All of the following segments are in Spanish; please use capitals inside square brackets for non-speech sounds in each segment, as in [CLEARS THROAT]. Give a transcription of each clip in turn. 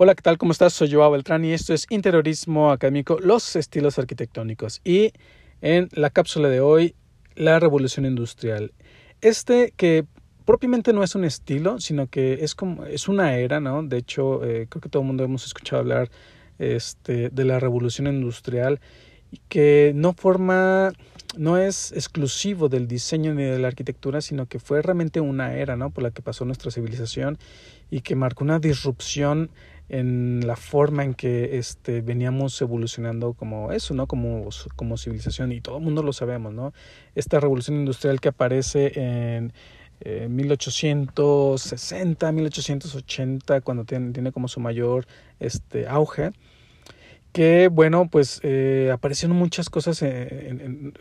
Hola, ¿qué tal? ¿Cómo estás? Soy Joao Beltrán y esto es Interiorismo Académico, los estilos arquitectónicos. Y en la cápsula de hoy, la revolución industrial. Este que propiamente no es un estilo, sino que es como es una era, ¿no? De hecho, eh, creo que todo el mundo hemos escuchado hablar este, de la revolución industrial que no forma no es exclusivo del diseño ni de la arquitectura, sino que fue realmente una era, ¿no? Por la que pasó nuestra civilización y que marcó una disrupción en la forma en que este, veníamos evolucionando como eso, ¿no? Como, como civilización y todo el mundo lo sabemos, ¿no? Esta revolución industrial que aparece en 1860, 1880, cuando tiene, tiene, como su mayor este, auge, que bueno, pues eh, aparecieron muchas cosas en, en,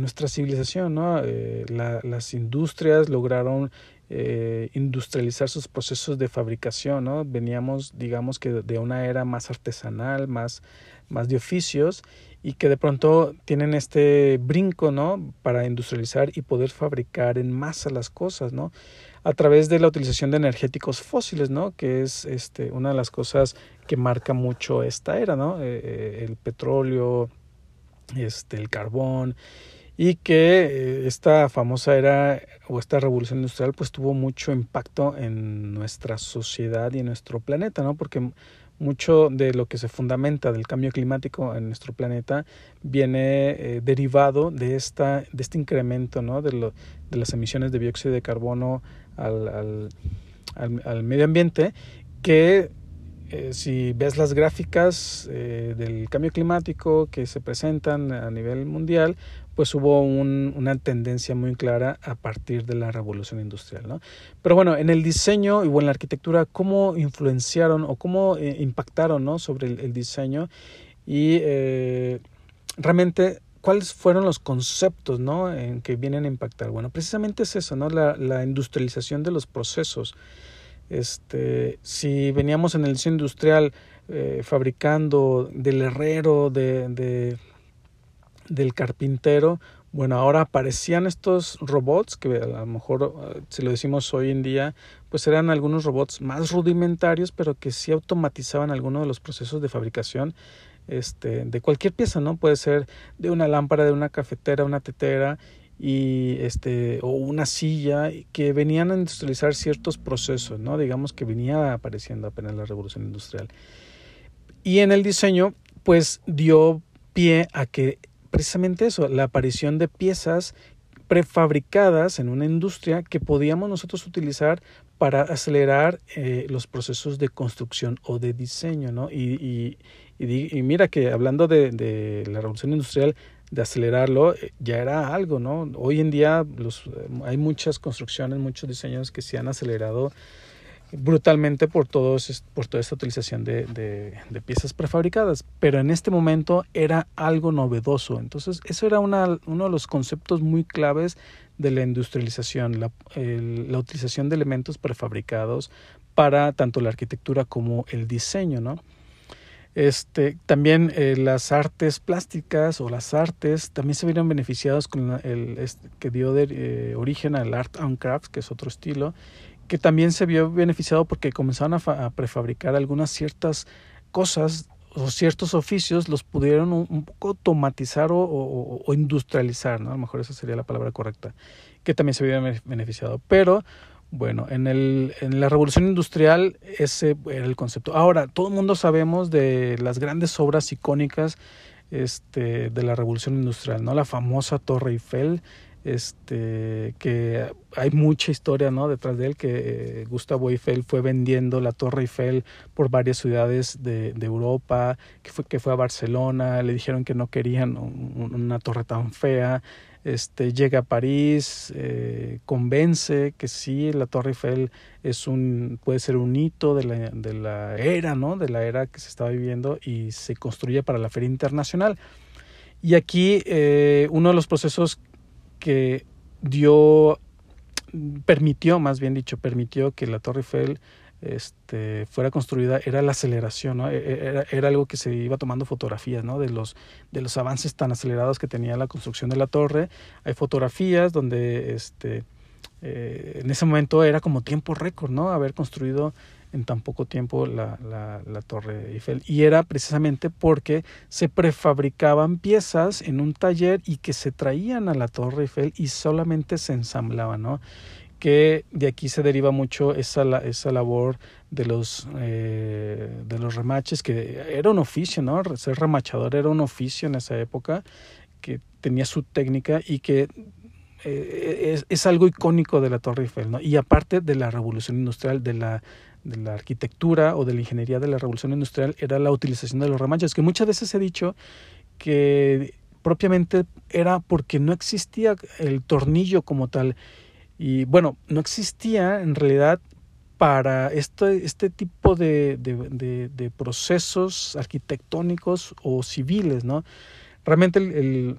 nuestra civilización, ¿no? Eh, la, las industrias lograron eh, industrializar sus procesos de fabricación, ¿no? Veníamos, digamos que de una era más artesanal, más, más de oficios y que de pronto tienen este brinco, ¿no? Para industrializar y poder fabricar en masa las cosas, ¿no? A través de la utilización de energéticos fósiles, ¿no? Que es este, una de las cosas que marca mucho esta era, ¿no? Eh, eh, el petróleo, este, el carbón y que eh, esta famosa era o esta revolución industrial pues tuvo mucho impacto en nuestra sociedad y en nuestro planeta, ¿no? Porque mucho de lo que se fundamenta del cambio climático en nuestro planeta viene eh, derivado de esta de este incremento, ¿no? De, lo, de las emisiones de dióxido de carbono al, al, al, medio ambiente que eh, si ves las gráficas del cambio climático que se presentan a nivel mundial, pues hubo un, una tendencia muy clara a partir de la revolución industrial. ¿no? Pero bueno, en el diseño y en la arquitectura, ¿cómo influenciaron o cómo eh, impactaron ¿no? sobre el, diseño? Y eh, realmente, ¿cuáles fueron los conceptos ¿no? en que vienen a impactar? Bueno, precisamente es eso, ¿no? la, industrialización de los procesos. Este, si veníamos en el diseño industrial eh, fabricando del herrero, de del carpintero, bueno, ahora aparecían estos robots que a lo mejor, eh, si lo decimos hoy en día, pues eran algunos robots más rudimentarios, pero que sí automatizaban algunos de los procesos de fabricación este, de cualquier pieza, ¿no? Puede ser de una lámpara, de una cafetera, una tetera y este o una silla que venían a industrializar ciertos procesos, ¿no? Digamos que venía apareciendo apenas la revolución industrial. Y en el diseño, pues dio pie a que precisamente eso, la aparición de piezas prefabricadas en una industria que podíamos nosotros utilizar para acelerar eh, los procesos de construcción o de diseño, ¿no? Y, y, y, mira que hablando de, la revolución industrial, de acelerarlo, eh, ya era algo, ¿no? Hoy en día los, hay muchas construcciones, muchos diseños que se han acelerado brutalmente por, todos, por toda esta utilización de, piezas prefabricadas, pero en este momento era algo novedoso. Entonces, eso era una, uno de los conceptos muy claves de la industrialización, la, utilización de elementos prefabricados para tanto la arquitectura como el diseño, ¿no? Este, también eh, las artes plásticas o las artes también se vieron beneficiados con el, este, que dio eh, origen al art and crafts, que es otro estilo, que también se vio beneficiado porque comenzaron a, a prefabricar algunas ciertas cosas o ciertos oficios los pudieron un, poco automatizar o, industrializar, ¿no? A lo mejor esa sería la palabra correcta, que también se vio beneficiado. Pero bueno, en, el, en la revolución industrial ese era el concepto. Ahora, todo el mundo sabemos de las grandes obras icónicas este, de la revolución industrial, ¿no? La famosa Torre Eiffel, este que hay mucha historia no detrás de él que eh, Gustavo Eiffel fue vendiendo la Torre Eiffel por varias ciudades de, Europa que fue que fue a Barcelona le dijeron que no querían un, una torre tan fea. Este llega a París eh, convence que sí la Torre Eiffel es un puede ser un hito de la, de la era no de la era que se estaba viviendo y se construye para la feria internacional. Y aquí eh, uno de los procesos que dio, permitió, más bien dicho, permitió que la Torre Eiffel este, fuera construida era la aceleración, ¿no? E, e, era, era, algo que se iba tomando fotografías ¿no? de, los, de los avances tan acelerados que tenía la construcción de la torre. Hay fotografías donde este, eh, en ese momento era como tiempo récord, ¿no? Haber construido en tan poco tiempo la, la, Torre Eiffel. Y era precisamente porque se prefabricaban piezas en un taller y que se traían a la Torre Eiffel y solamente se ensamblaban, ¿no? que de aquí se deriva mucho esa, esa labor de los, eh, de los remaches, que era un oficio, ¿no? Ser remachador era un oficio en esa época, que tenía su técnica y que eh, es, es, algo icónico de la Torre Eiffel, ¿no? Y aparte de la revolución industrial, de la, de la arquitectura o de la ingeniería de la revolución industrial, era la utilización de los remaches, que muchas veces he dicho que propiamente era porque no existía el tornillo como tal y bueno, no existía en realidad para este, este tipo de, de, procesos arquitectónicos o civiles, ¿no? Realmente el,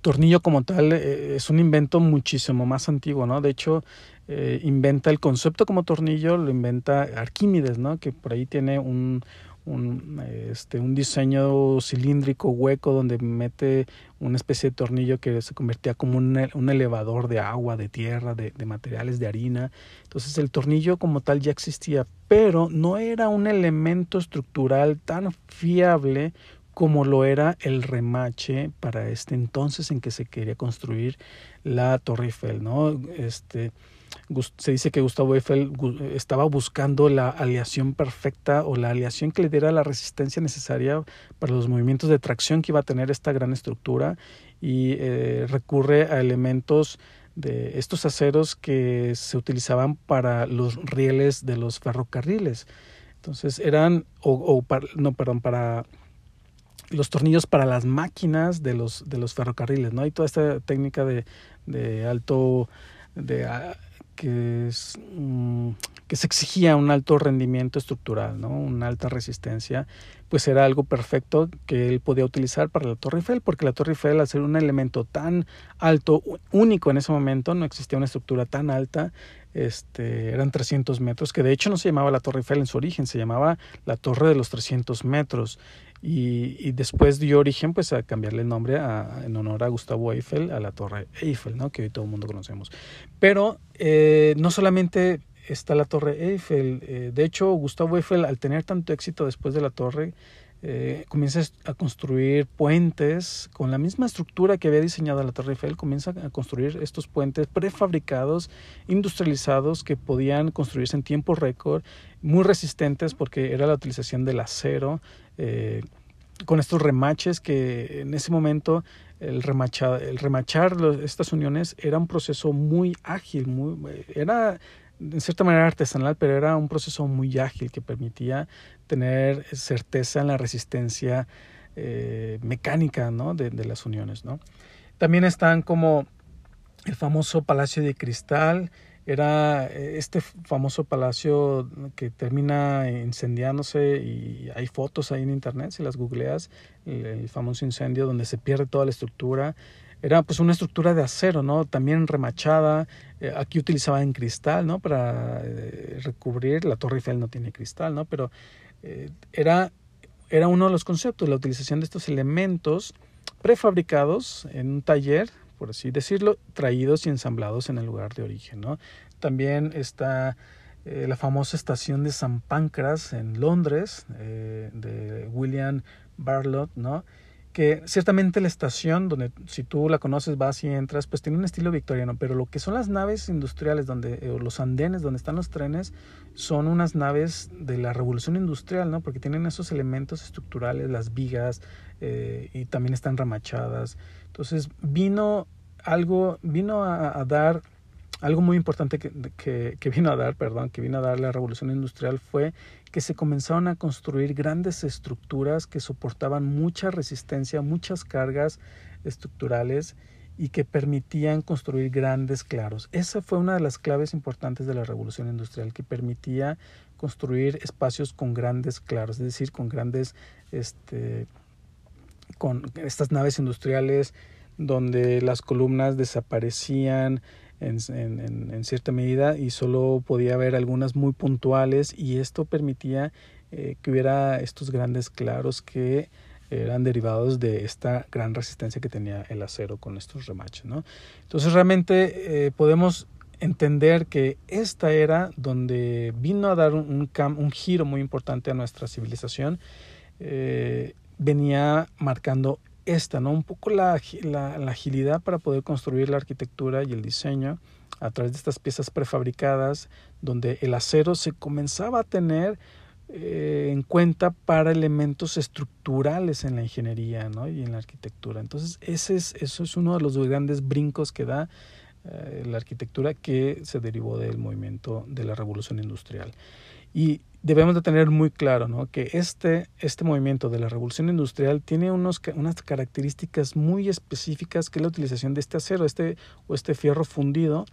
tornillo como tal eh, es un invento muchísimo más antiguo, ¿no? De hecho, eh, inventa el concepto como tornillo, lo inventa Arquímedes, ¿no? Que por ahí tiene un, un, este, un diseño cilíndrico hueco donde mete una especie de tornillo que se convertía como un, un elevador de agua, de tierra, de, de, materiales, de harina. Entonces el tornillo como tal ya existía, pero no era un elemento estructural tan fiable como lo era el remache para este entonces en que se quería construir la Torre Eiffel, ¿no? Este, se dice que Gustavo Eiffel estaba buscando la aleación perfecta o la aleación que le diera la resistencia necesaria para los movimientos de tracción que iba a tener esta gran estructura y eh, recurre a elementos de estos aceros que se utilizaban para los rieles de los ferrocarriles. Entonces eran, o, no, perdón, para los tornillos para las máquinas de los, de los ferrocarriles, ¿no? Hay toda esta técnica de, de alto, de que, es, mm, que se exigía un alto rendimiento estructural, ¿no? una alta resistencia, pues era algo perfecto que él podía utilizar para la Torre Eiffel, porque la Torre Eiffel, al ser un elemento tan alto, único en ese momento, no existía una estructura tan alta, este, eran 300 metros, que de hecho no se llamaba la Torre Eiffel en su origen, se llamaba la Torre de los 300 metros. Y, y después dio origen pues a cambiarle el nombre en honor a Gustavo Eiffel, a la Torre Eiffel, ¿no? que hoy todo el mundo conocemos. Pero eh, no solamente está la Torre Eiffel, eh, de hecho Gustavo Eiffel al tener tanto éxito después de la torre, eh, comienza a construir puentes con la misma estructura que había diseñado la Torre Eiffel, comienza a construir estos puentes prefabricados, industrializados, que podían construirse en tiempo récord, muy resistentes porque era la utilización del acero, eh, con estos remaches que en ese momento el, remachar, estas uniones era un proceso muy ágil, era en cierta manera artesanal, pero era un proceso muy ágil que permitía tener certeza en la resistencia eh, mecánica de, las uniones. También están como el famoso Palacio de Cristal, era eh, este famoso palacio que termina incendiándose y hay fotos ahí en internet, si las googleas, el, famoso incendio donde se pierde toda la estructura era pues una estructura de acero, ¿no? También remachada, eh, aquí utilizaba en cristal, ¿no? Para eh, recubrir, la Torre Eiffel no tiene cristal, ¿no? Pero era, era uno de los conceptos, la utilización de estos elementos prefabricados en un taller, por así decirlo, traídos y ensamblados en el lugar de origen, ¿no? También está la famosa estación de San Pancras en Londres, de William Barlott, ¿no? Que ciertamente la estación, donde si tú la conoces, vas y entras, pues tiene un estilo victoriano, pero lo que son las naves industriales, donde, eh, o los andenes donde están los trenes, son unas naves de la revolución industrial, ¿no? Porque tienen esos elementos estructurales, las vigas, eh, y también están ramachadas. Entonces vino algo, vino a dar algo muy importante que, que, vino a dar, perdón, que vino a dar la revolución industrial fue que se comenzaron a construir grandes estructuras que soportaban mucha resistencia, muchas cargas estructurales y que permitían construir grandes claros. Esa fue una de las claves importantes de la revolución industrial, que permitía construir espacios con grandes claros, es decir, con grandes, este, con estas naves industriales donde las columnas desaparecían, en, en, en, cierta medida y solo podía haber algunas muy puntuales y esto permitía eh, que hubiera estos grandes claros que eran derivados de esta gran resistencia que tenía el acero con estos remaches. ¿no? Entonces realmente eh, podemos entender que esta era donde vino a dar un, un, giro muy importante a nuestra civilización, eh, venía marcando esta, ¿no? Un poco la, la, agilidad para poder construir la arquitectura y el diseño a través de estas piezas prefabricadas, donde el acero se comenzaba a tener eh, en cuenta para elementos estructurales en la ingeniería ¿no? y en la arquitectura. Entonces, ese es, eso es uno de los grandes brincos que da eh, la arquitectura que se derivó del movimiento de la revolución industrial. Y debemos de tener muy claro ¿no? que este, este movimiento de la revolución industrial tiene unos, unas características muy específicas que es la utilización de este acero este, o este fierro fundido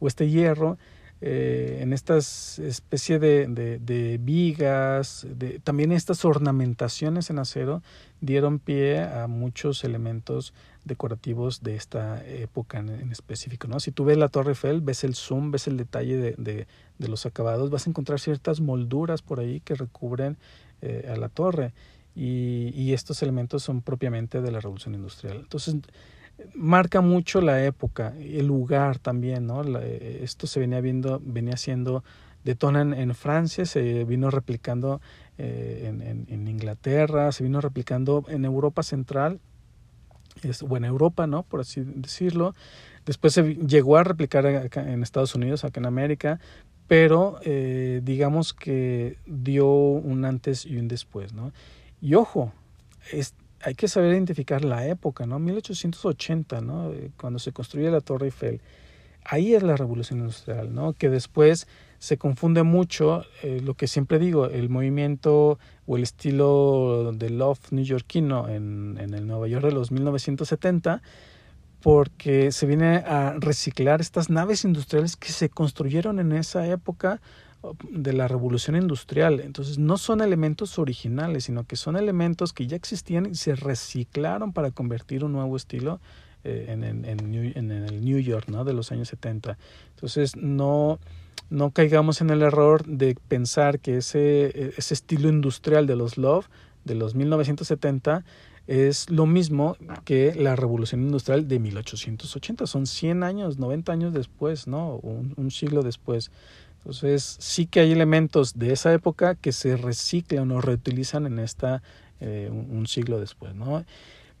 o este hierro eh, en estas especie de, de, vigas, de, también estas ornamentaciones en acero dieron pie a muchos elementos decorativos de esta época en, específico. Si tú ves la Torre Eiffel, ves el zoom, ves el detalle de, de los acabados, vas a encontrar ciertas molduras por ahí que recubren eh, a la torre y, y estos elementos son propiamente de la revolución industrial. Entonces, marca mucho la época, el lugar también, ¿no? esto se venía viendo, venía siendo, detonan en Francia, se vino replicando eh, en, en, Inglaterra, se vino replicando en Europa Central, es, o en Europa, ¿no? Por así decirlo. Después se llegó a replicar en Estados Unidos, acá en América, pero eh, digamos que dio un antes y un después, ¿no? Y ojo, es, hay que saber identificar la época, ¿no? 1880, ¿no? Eh, cuando se construye la Torre Eiffel. Ahí es la revolución industrial, ¿no? Que después se confunde mucho eh, lo que siempre digo, el movimiento o el estilo del loft neoyorquino en, en el Nueva York de los 1970, porque se viene a reciclar estas naves industriales que se construyeron en esa época de la revolución industrial. Entonces no son elementos originales, sino que son elementos que ya existían y se reciclaron para convertir un nuevo estilo eh, en, en, en, el New York ¿no? de los años 70. Entonces no, no caigamos en el error de pensar que ese, ese estilo industrial de los Love de los 1970 es lo mismo que la revolución industrial de 1880. Son 100 años, 90 años después, ¿no? Un, un siglo después. Entonces sí que hay elementos de esa época que se reciclan o reutilizan en esta eh, un siglo después, ¿no?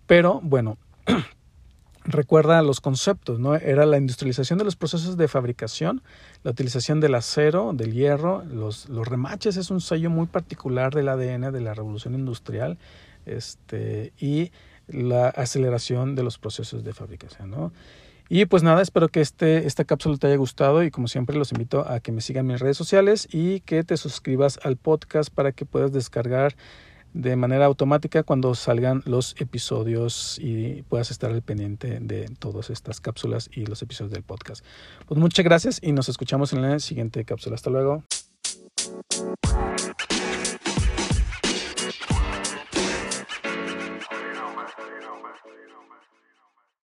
Pero bueno, [CLEARS THROAT] recuerda los conceptos, ¿no? Era la industrialización de los procesos de fabricación, la utilización del acero, del hierro, los, los remaches es un sello muy particular del ADN de la revolución industrial, este, y la aceleración de los procesos de fabricación, ¿no? Y pues nada, espero que este, esta cápsula te haya gustado y como siempre los invito a que me sigan en mis redes sociales y que te suscribas al podcast para que puedas descargar de manera automática cuando salgan los episodios y puedas estar al pendiente de todas estas cápsulas y los episodios del podcast. Pues muchas gracias y nos escuchamos en la siguiente cápsula. Hasta luego.